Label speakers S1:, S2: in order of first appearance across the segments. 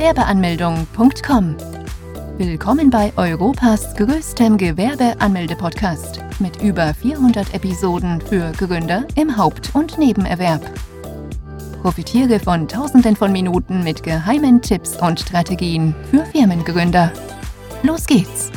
S1: Gewerbeanmeldung.com. Willkommen bei Europas größtem Gewerbeanmelde-Podcast mit über 400 Episoden für Gründer im Haupt- und Nebenerwerb. Profitiere von Tausenden von Minuten mit geheimen Tipps und Strategien für Firmengründer. Los geht's!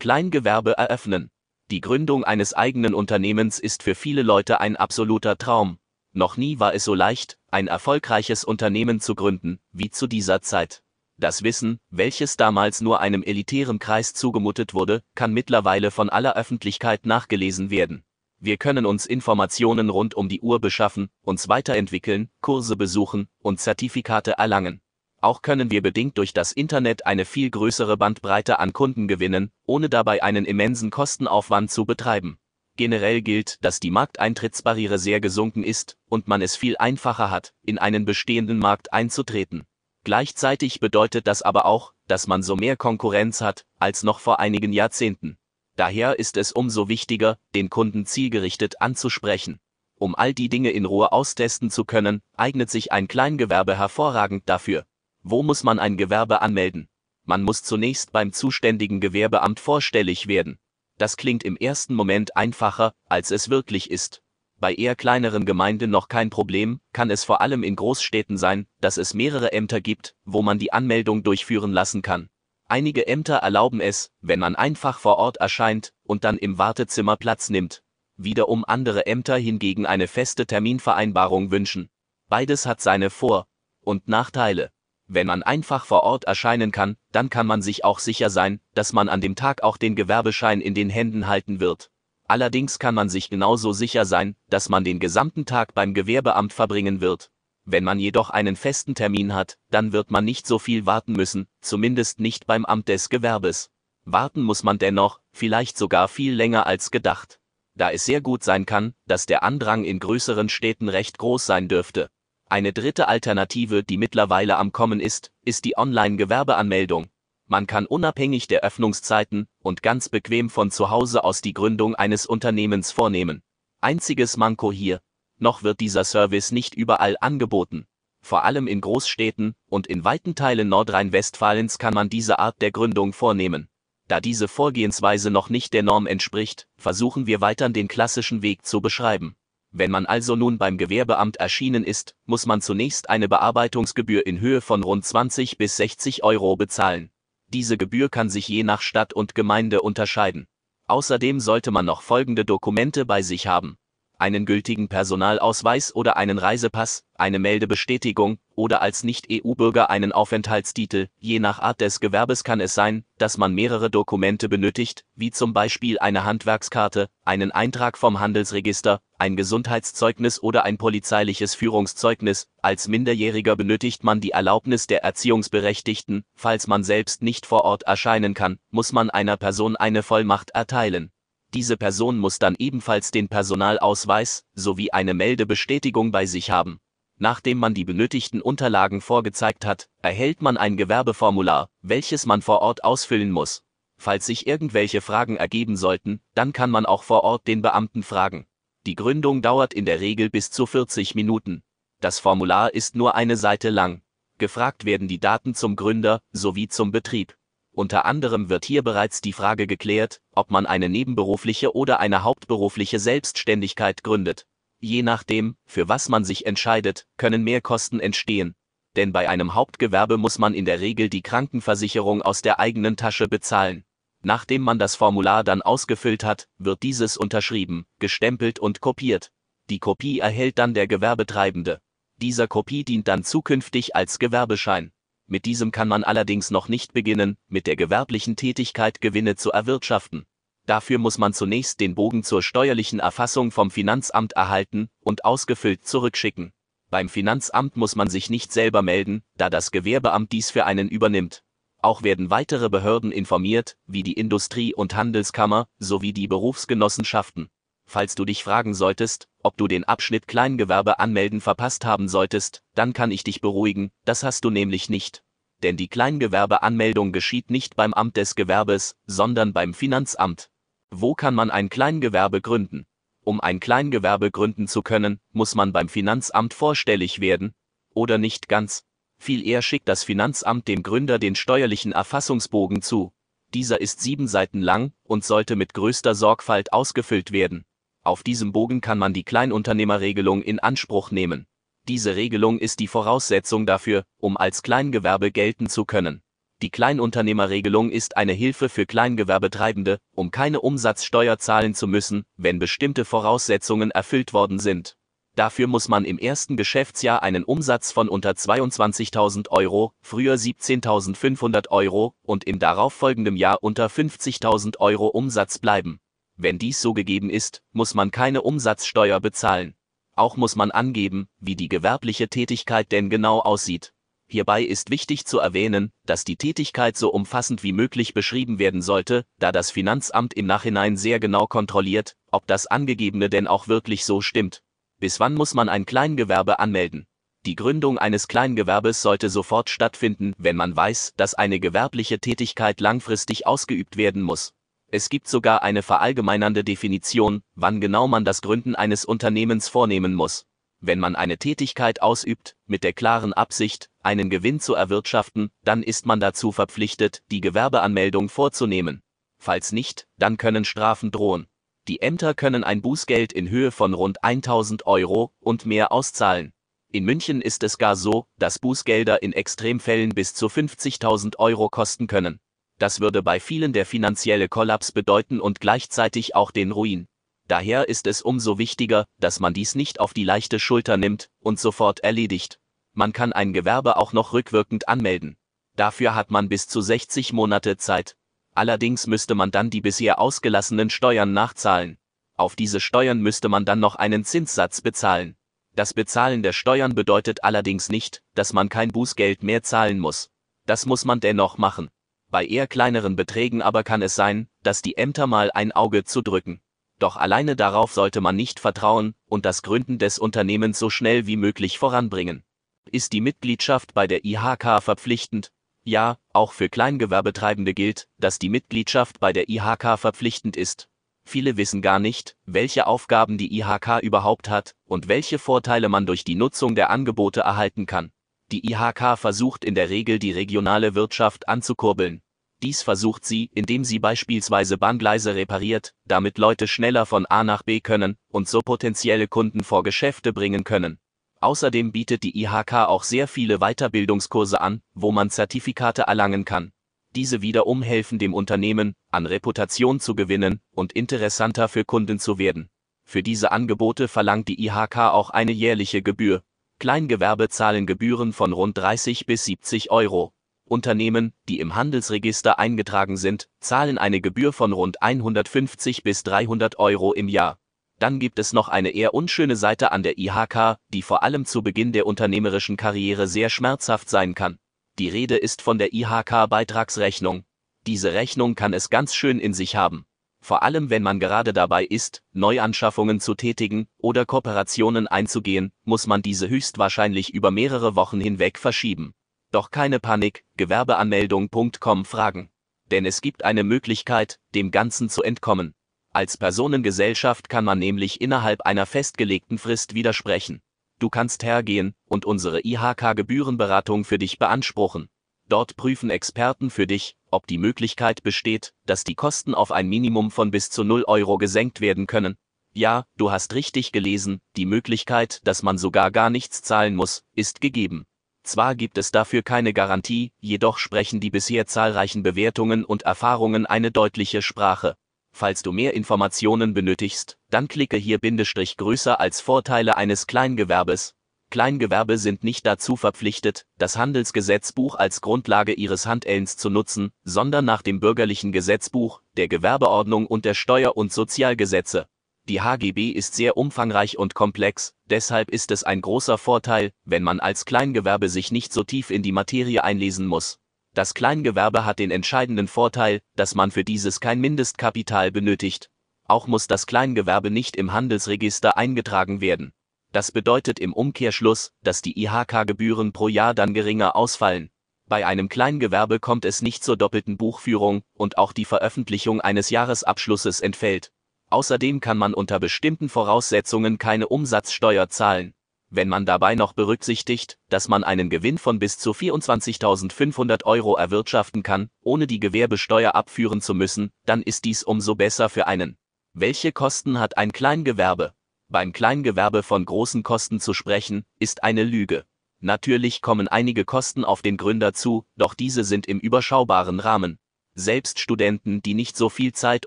S2: Kleingewerbe eröffnen. Die Gründung eines eigenen Unternehmens ist für viele Leute ein absoluter Traum. Noch nie war es so leicht, ein erfolgreiches Unternehmen zu gründen, wie zu dieser Zeit. Das Wissen, welches damals nur einem elitären Kreis zugemutet wurde, kann mittlerweile von aller Öffentlichkeit nachgelesen werden. Wir können uns Informationen rund um die Uhr beschaffen, uns weiterentwickeln, Kurse besuchen und Zertifikate erlangen. Auch können wir bedingt durch das Internet eine viel größere Bandbreite an Kunden gewinnen, ohne dabei einen immensen Kostenaufwand zu betreiben. Generell gilt, dass die Markteintrittsbarriere sehr gesunken ist und man es viel einfacher hat, in einen bestehenden Markt einzutreten. Gleichzeitig bedeutet das aber auch, dass man so mehr Konkurrenz hat, als noch vor einigen Jahrzehnten. Daher ist es umso wichtiger, den Kunden zielgerichtet anzusprechen. Um all die Dinge in Ruhe austesten zu können, eignet sich ein Kleingewerbe hervorragend dafür. Wo muss man ein Gewerbe anmelden? Man muss zunächst beim zuständigen Gewerbeamt vorstellig werden. Das klingt im ersten Moment einfacher, als es wirklich ist. Bei eher kleineren Gemeinden noch kein Problem, kann es vor allem in Großstädten sein, dass es mehrere Ämter gibt, wo man die Anmeldung durchführen lassen kann. Einige Ämter erlauben es, wenn man einfach vor Ort erscheint und dann im Wartezimmer Platz nimmt. Wiederum andere Ämter hingegen eine feste Terminvereinbarung wünschen. Beides hat seine Vor- und Nachteile. Wenn man einfach vor Ort erscheinen kann, dann kann man sich auch sicher sein, dass man an dem Tag auch den Gewerbeschein in den Händen halten wird. Allerdings kann man sich genauso sicher sein, dass man den gesamten Tag beim Gewerbeamt verbringen wird. Wenn man jedoch einen festen Termin hat, dann wird man nicht so viel warten müssen, zumindest nicht beim Amt des Gewerbes. Warten muss man dennoch, vielleicht sogar viel länger als gedacht. Da es sehr gut sein kann, dass der Andrang in größeren Städten recht groß sein dürfte. Eine dritte Alternative, die mittlerweile am Kommen ist, ist die Online-Gewerbeanmeldung. Man kann unabhängig der Öffnungszeiten und ganz bequem von zu Hause aus die Gründung eines Unternehmens vornehmen. Einziges Manko hier, noch wird dieser Service nicht überall angeboten. Vor allem in Großstädten und in weiten Teilen Nordrhein-Westfalens kann man diese Art der Gründung vornehmen. Da diese Vorgehensweise noch nicht der Norm entspricht, versuchen wir weiter den klassischen Weg zu beschreiben. Wenn man also nun beim Gewerbeamt erschienen ist, muss man zunächst eine Bearbeitungsgebühr in Höhe von rund 20 bis 60 Euro bezahlen. Diese Gebühr kann sich je nach Stadt und Gemeinde unterscheiden. Außerdem sollte man noch folgende Dokumente bei sich haben einen gültigen Personalausweis oder einen Reisepass, eine Meldebestätigung oder als Nicht-EU-Bürger einen Aufenthaltstitel. Je nach Art des Gewerbes kann es sein, dass man mehrere Dokumente benötigt, wie zum Beispiel eine Handwerkskarte, einen Eintrag vom Handelsregister, ein Gesundheitszeugnis oder ein polizeiliches Führungszeugnis. Als Minderjähriger benötigt man die Erlaubnis der Erziehungsberechtigten. Falls man selbst nicht vor Ort erscheinen kann, muss man einer Person eine Vollmacht erteilen. Diese Person muss dann ebenfalls den Personalausweis sowie eine Meldebestätigung bei sich haben. Nachdem man die benötigten Unterlagen vorgezeigt hat, erhält man ein Gewerbeformular, welches man vor Ort ausfüllen muss. Falls sich irgendwelche Fragen ergeben sollten, dann kann man auch vor Ort den Beamten fragen. Die Gründung dauert in der Regel bis zu 40 Minuten. Das Formular ist nur eine Seite lang. Gefragt werden die Daten zum Gründer sowie zum Betrieb. Unter anderem wird hier bereits die Frage geklärt, ob man eine nebenberufliche oder eine hauptberufliche Selbstständigkeit gründet. Je nachdem, für was man sich entscheidet, können mehr Kosten entstehen. Denn bei einem Hauptgewerbe muss man in der Regel die Krankenversicherung aus der eigenen Tasche bezahlen. Nachdem man das Formular dann ausgefüllt hat, wird dieses unterschrieben, gestempelt und kopiert. Die Kopie erhält dann der Gewerbetreibende. Dieser Kopie dient dann zukünftig als Gewerbeschein. Mit diesem kann man allerdings noch nicht beginnen, mit der gewerblichen Tätigkeit Gewinne zu erwirtschaften. Dafür muss man zunächst den Bogen zur steuerlichen Erfassung vom Finanzamt erhalten und ausgefüllt zurückschicken. Beim Finanzamt muss man sich nicht selber melden, da das Gewerbeamt dies für einen übernimmt. Auch werden weitere Behörden informiert, wie die Industrie- und Handelskammer sowie die Berufsgenossenschaften. Falls du dich fragen solltest, ob du den Abschnitt Kleingewerbe anmelden verpasst haben solltest, dann kann ich dich beruhigen, das hast du nämlich nicht. Denn die Kleingewerbeanmeldung geschieht nicht beim Amt des Gewerbes, sondern beim Finanzamt. Wo kann man ein Kleingewerbe gründen? Um ein Kleingewerbe gründen zu können, muss man beim Finanzamt vorstellig werden. oder nicht ganz. Viel eher schickt das Finanzamt dem Gründer den steuerlichen Erfassungsbogen zu. Dieser ist sieben Seiten lang und sollte mit größter Sorgfalt ausgefüllt werden. Auf diesem Bogen kann man die Kleinunternehmerregelung in Anspruch nehmen. Diese Regelung ist die Voraussetzung dafür, um als Kleingewerbe gelten zu können. Die Kleinunternehmerregelung ist eine Hilfe für Kleingewerbetreibende, um keine Umsatzsteuer zahlen zu müssen, wenn bestimmte Voraussetzungen erfüllt worden sind. Dafür muss man im ersten Geschäftsjahr einen Umsatz von unter 22.000 Euro, früher 17.500 Euro und im darauffolgenden Jahr unter 50.000 Euro Umsatz bleiben. Wenn dies so gegeben ist, muss man keine Umsatzsteuer bezahlen. Auch muss man angeben, wie die gewerbliche Tätigkeit denn genau aussieht. Hierbei ist wichtig zu erwähnen, dass die Tätigkeit so umfassend wie möglich beschrieben werden sollte, da das Finanzamt im Nachhinein sehr genau kontrolliert, ob das Angegebene denn auch wirklich so stimmt. Bis wann muss man ein Kleingewerbe anmelden? Die Gründung eines Kleingewerbes sollte sofort stattfinden, wenn man weiß, dass eine gewerbliche Tätigkeit langfristig ausgeübt werden muss. Es gibt sogar eine verallgemeinernde Definition, wann genau man das Gründen eines Unternehmens vornehmen muss. Wenn man eine Tätigkeit ausübt, mit der klaren Absicht, einen Gewinn zu erwirtschaften, dann ist man dazu verpflichtet, die Gewerbeanmeldung vorzunehmen. Falls nicht, dann können Strafen drohen. Die Ämter können ein Bußgeld in Höhe von rund 1000 Euro und mehr auszahlen. In München ist es gar so, dass Bußgelder in Extremfällen bis zu 50.000 Euro kosten können. Das würde bei vielen der finanzielle Kollaps bedeuten und gleichzeitig auch den Ruin. Daher ist es umso wichtiger, dass man dies nicht auf die leichte Schulter nimmt und sofort erledigt. Man kann ein Gewerbe auch noch rückwirkend anmelden. Dafür hat man bis zu 60 Monate Zeit. Allerdings müsste man dann die bisher ausgelassenen Steuern nachzahlen. Auf diese Steuern müsste man dann noch einen Zinssatz bezahlen. Das Bezahlen der Steuern bedeutet allerdings nicht, dass man kein Bußgeld mehr zahlen muss. Das muss man dennoch machen. Bei eher kleineren Beträgen aber kann es sein, dass die Ämter mal ein Auge zudrücken. Doch alleine darauf sollte man nicht vertrauen und das Gründen des Unternehmens so schnell wie möglich voranbringen. Ist die Mitgliedschaft bei der IHK verpflichtend, ja, auch für Kleingewerbetreibende gilt, dass die Mitgliedschaft bei der IHK verpflichtend ist. Viele wissen gar nicht, welche Aufgaben die IHK überhaupt hat und welche Vorteile man durch die Nutzung der Angebote erhalten kann. Die IHK versucht in der Regel die regionale Wirtschaft anzukurbeln. Dies versucht sie, indem sie beispielsweise Bahngleise repariert, damit Leute schneller von A nach B können und so potenzielle Kunden vor Geschäfte bringen können. Außerdem bietet die IHK auch sehr viele Weiterbildungskurse an, wo man Zertifikate erlangen kann. Diese wiederum helfen dem Unternehmen, an Reputation zu gewinnen und interessanter für Kunden zu werden. Für diese Angebote verlangt die IHK auch eine jährliche Gebühr. Kleingewerbe zahlen Gebühren von rund 30 bis 70 Euro. Unternehmen, die im Handelsregister eingetragen sind, zahlen eine Gebühr von rund 150 bis 300 Euro im Jahr. Dann gibt es noch eine eher unschöne Seite an der IHK, die vor allem zu Beginn der unternehmerischen Karriere sehr schmerzhaft sein kann. Die Rede ist von der IHK-Beitragsrechnung. Diese Rechnung kann es ganz schön in sich haben. Vor allem wenn man gerade dabei ist, Neuanschaffungen zu tätigen oder Kooperationen einzugehen, muss man diese höchstwahrscheinlich über mehrere Wochen hinweg verschieben. Doch keine Panik, Gewerbeanmeldung.com fragen. Denn es gibt eine Möglichkeit, dem Ganzen zu entkommen. Als Personengesellschaft kann man nämlich innerhalb einer festgelegten Frist widersprechen. Du kannst hergehen und unsere IHK-Gebührenberatung für dich beanspruchen. Dort prüfen Experten für dich, ob die Möglichkeit besteht, dass die Kosten auf ein Minimum von bis zu 0 Euro gesenkt werden können. Ja, du hast richtig gelesen, die Möglichkeit, dass man sogar gar nichts zahlen muss, ist gegeben. Zwar gibt es dafür keine Garantie, jedoch sprechen die bisher zahlreichen Bewertungen und Erfahrungen eine deutliche Sprache. Falls du mehr Informationen benötigst, dann klicke hier Bindestrich größer als Vorteile eines Kleingewerbes. Kleingewerbe sind nicht dazu verpflichtet, das Handelsgesetzbuch als Grundlage ihres Handelns zu nutzen, sondern nach dem bürgerlichen Gesetzbuch, der Gewerbeordnung und der Steuer- und Sozialgesetze. Die HGB ist sehr umfangreich und komplex, deshalb ist es ein großer Vorteil, wenn man als Kleingewerbe sich nicht so tief in die Materie einlesen muss. Das Kleingewerbe hat den entscheidenden Vorteil, dass man für dieses kein Mindestkapital benötigt. Auch muss das Kleingewerbe nicht im Handelsregister eingetragen werden. Das bedeutet im Umkehrschluss, dass die IHK-Gebühren pro Jahr dann geringer ausfallen. Bei einem Kleingewerbe kommt es nicht zur doppelten Buchführung und auch die Veröffentlichung eines Jahresabschlusses entfällt. Außerdem kann man unter bestimmten Voraussetzungen keine Umsatzsteuer zahlen. Wenn man dabei noch berücksichtigt, dass man einen Gewinn von bis zu 24.500 Euro erwirtschaften kann, ohne die Gewerbesteuer abführen zu müssen, dann ist dies umso besser für einen. Welche Kosten hat ein Kleingewerbe? Beim Kleingewerbe von großen Kosten zu sprechen, ist eine Lüge. Natürlich kommen einige Kosten auf den Gründer zu, doch diese sind im überschaubaren Rahmen. Selbst Studenten, die nicht so viel Zeit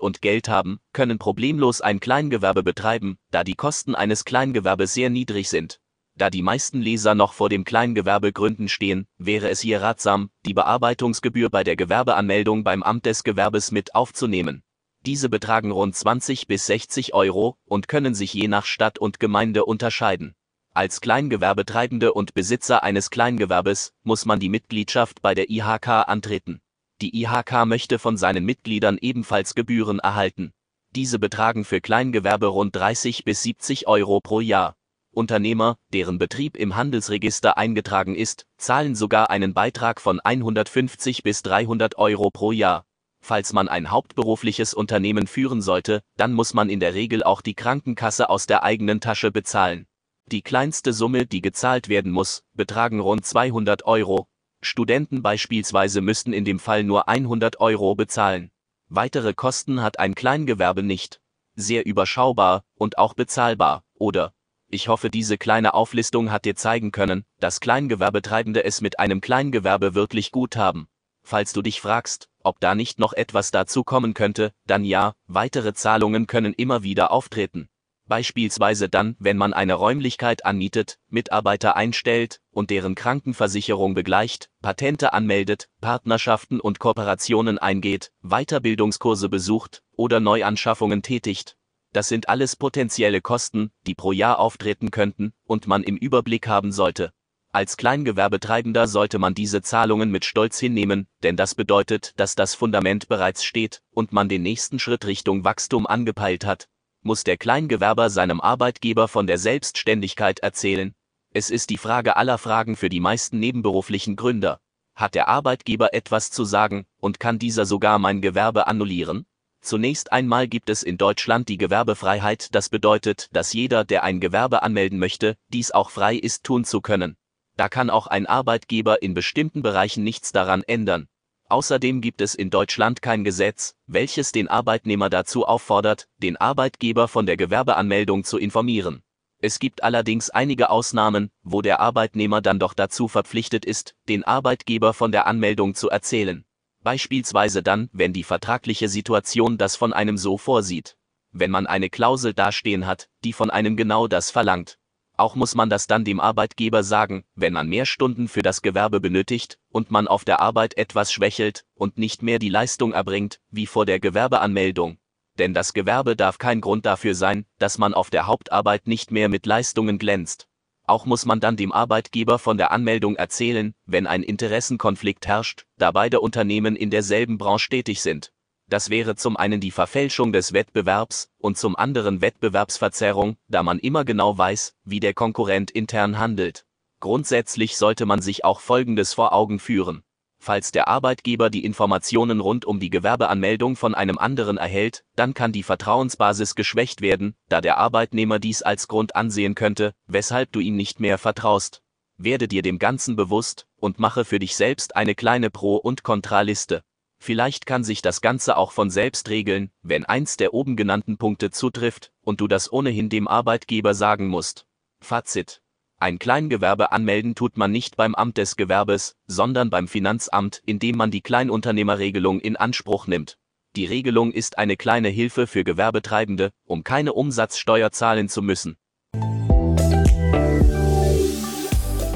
S2: und Geld haben, können problemlos ein Kleingewerbe betreiben, da die Kosten eines Kleingewerbes sehr niedrig sind. Da die meisten Leser noch vor dem Kleingewerbe gründen stehen, wäre es hier ratsam, die Bearbeitungsgebühr bei der Gewerbeanmeldung beim Amt des Gewerbes mit aufzunehmen. Diese betragen rund 20 bis 60 Euro und können sich je nach Stadt und Gemeinde unterscheiden. Als Kleingewerbetreibende und Besitzer eines Kleingewerbes muss man die Mitgliedschaft bei der IHK antreten. Die IHK möchte von seinen Mitgliedern ebenfalls Gebühren erhalten. Diese betragen für Kleingewerbe rund 30 bis 70 Euro pro Jahr. Unternehmer, deren Betrieb im Handelsregister eingetragen ist, zahlen sogar einen Beitrag von 150 bis 300 Euro pro Jahr. Falls man ein hauptberufliches Unternehmen führen sollte, dann muss man in der Regel auch die Krankenkasse aus der eigenen Tasche bezahlen. Die kleinste Summe, die gezahlt werden muss, betragen rund 200 Euro. Studenten beispielsweise müssten in dem Fall nur 100 Euro bezahlen. Weitere Kosten hat ein Kleingewerbe nicht. Sehr überschaubar und auch bezahlbar, oder? Ich hoffe, diese kleine Auflistung hat dir zeigen können, dass Kleingewerbetreibende es mit einem Kleingewerbe wirklich gut haben. Falls du dich fragst, ob da nicht noch etwas dazu kommen könnte, dann ja, weitere Zahlungen können immer wieder auftreten. Beispielsweise dann, wenn man eine Räumlichkeit anmietet, Mitarbeiter einstellt und deren Krankenversicherung begleicht, Patente anmeldet, Partnerschaften und Kooperationen eingeht, Weiterbildungskurse besucht oder Neuanschaffungen tätigt. Das sind alles potenzielle Kosten, die pro Jahr auftreten könnten und man im Überblick haben sollte. Als Kleingewerbetreibender sollte man diese Zahlungen mit Stolz hinnehmen, denn das bedeutet, dass das Fundament bereits steht und man den nächsten Schritt Richtung Wachstum angepeilt hat. Muss der Kleingewerber seinem Arbeitgeber von der Selbstständigkeit erzählen? Es ist die Frage aller Fragen für die meisten nebenberuflichen Gründer. Hat der Arbeitgeber etwas zu sagen und kann dieser sogar mein Gewerbe annullieren? Zunächst einmal gibt es in Deutschland die Gewerbefreiheit, das bedeutet, dass jeder, der ein Gewerbe anmelden möchte, dies auch frei ist tun zu können. Da kann auch ein Arbeitgeber in bestimmten Bereichen nichts daran ändern. Außerdem gibt es in Deutschland kein Gesetz, welches den Arbeitnehmer dazu auffordert, den Arbeitgeber von der Gewerbeanmeldung zu informieren. Es gibt allerdings einige Ausnahmen, wo der Arbeitnehmer dann doch dazu verpflichtet ist, den Arbeitgeber von der Anmeldung zu erzählen. Beispielsweise dann, wenn die vertragliche Situation das von einem so vorsieht. Wenn man eine Klausel dastehen hat, die von einem genau das verlangt. Auch muss man das dann dem Arbeitgeber sagen, wenn man mehr Stunden für das Gewerbe benötigt und man auf der Arbeit etwas schwächelt und nicht mehr die Leistung erbringt, wie vor der Gewerbeanmeldung. Denn das Gewerbe darf kein Grund dafür sein, dass man auf der Hauptarbeit nicht mehr mit Leistungen glänzt. Auch muss man dann dem Arbeitgeber von der Anmeldung erzählen, wenn ein Interessenkonflikt herrscht, da beide Unternehmen in derselben Branche tätig sind. Das wäre zum einen die Verfälschung des Wettbewerbs und zum anderen Wettbewerbsverzerrung, da man immer genau weiß, wie der Konkurrent intern handelt. Grundsätzlich sollte man sich auch Folgendes vor Augen führen. Falls der Arbeitgeber die Informationen rund um die Gewerbeanmeldung von einem anderen erhält, dann kann die Vertrauensbasis geschwächt werden, da der Arbeitnehmer dies als Grund ansehen könnte, weshalb du ihm nicht mehr vertraust. Werde dir dem Ganzen bewusst und mache für dich selbst eine kleine Pro- und Kontraliste. Vielleicht kann sich das Ganze auch von selbst regeln, wenn eins der oben genannten Punkte zutrifft und du das ohnehin dem Arbeitgeber sagen musst. Fazit. Ein Kleingewerbe anmelden tut man nicht beim Amt des Gewerbes, sondern beim Finanzamt, indem man die Kleinunternehmerregelung in Anspruch nimmt. Die Regelung ist eine kleine Hilfe für Gewerbetreibende, um keine Umsatzsteuer zahlen zu müssen.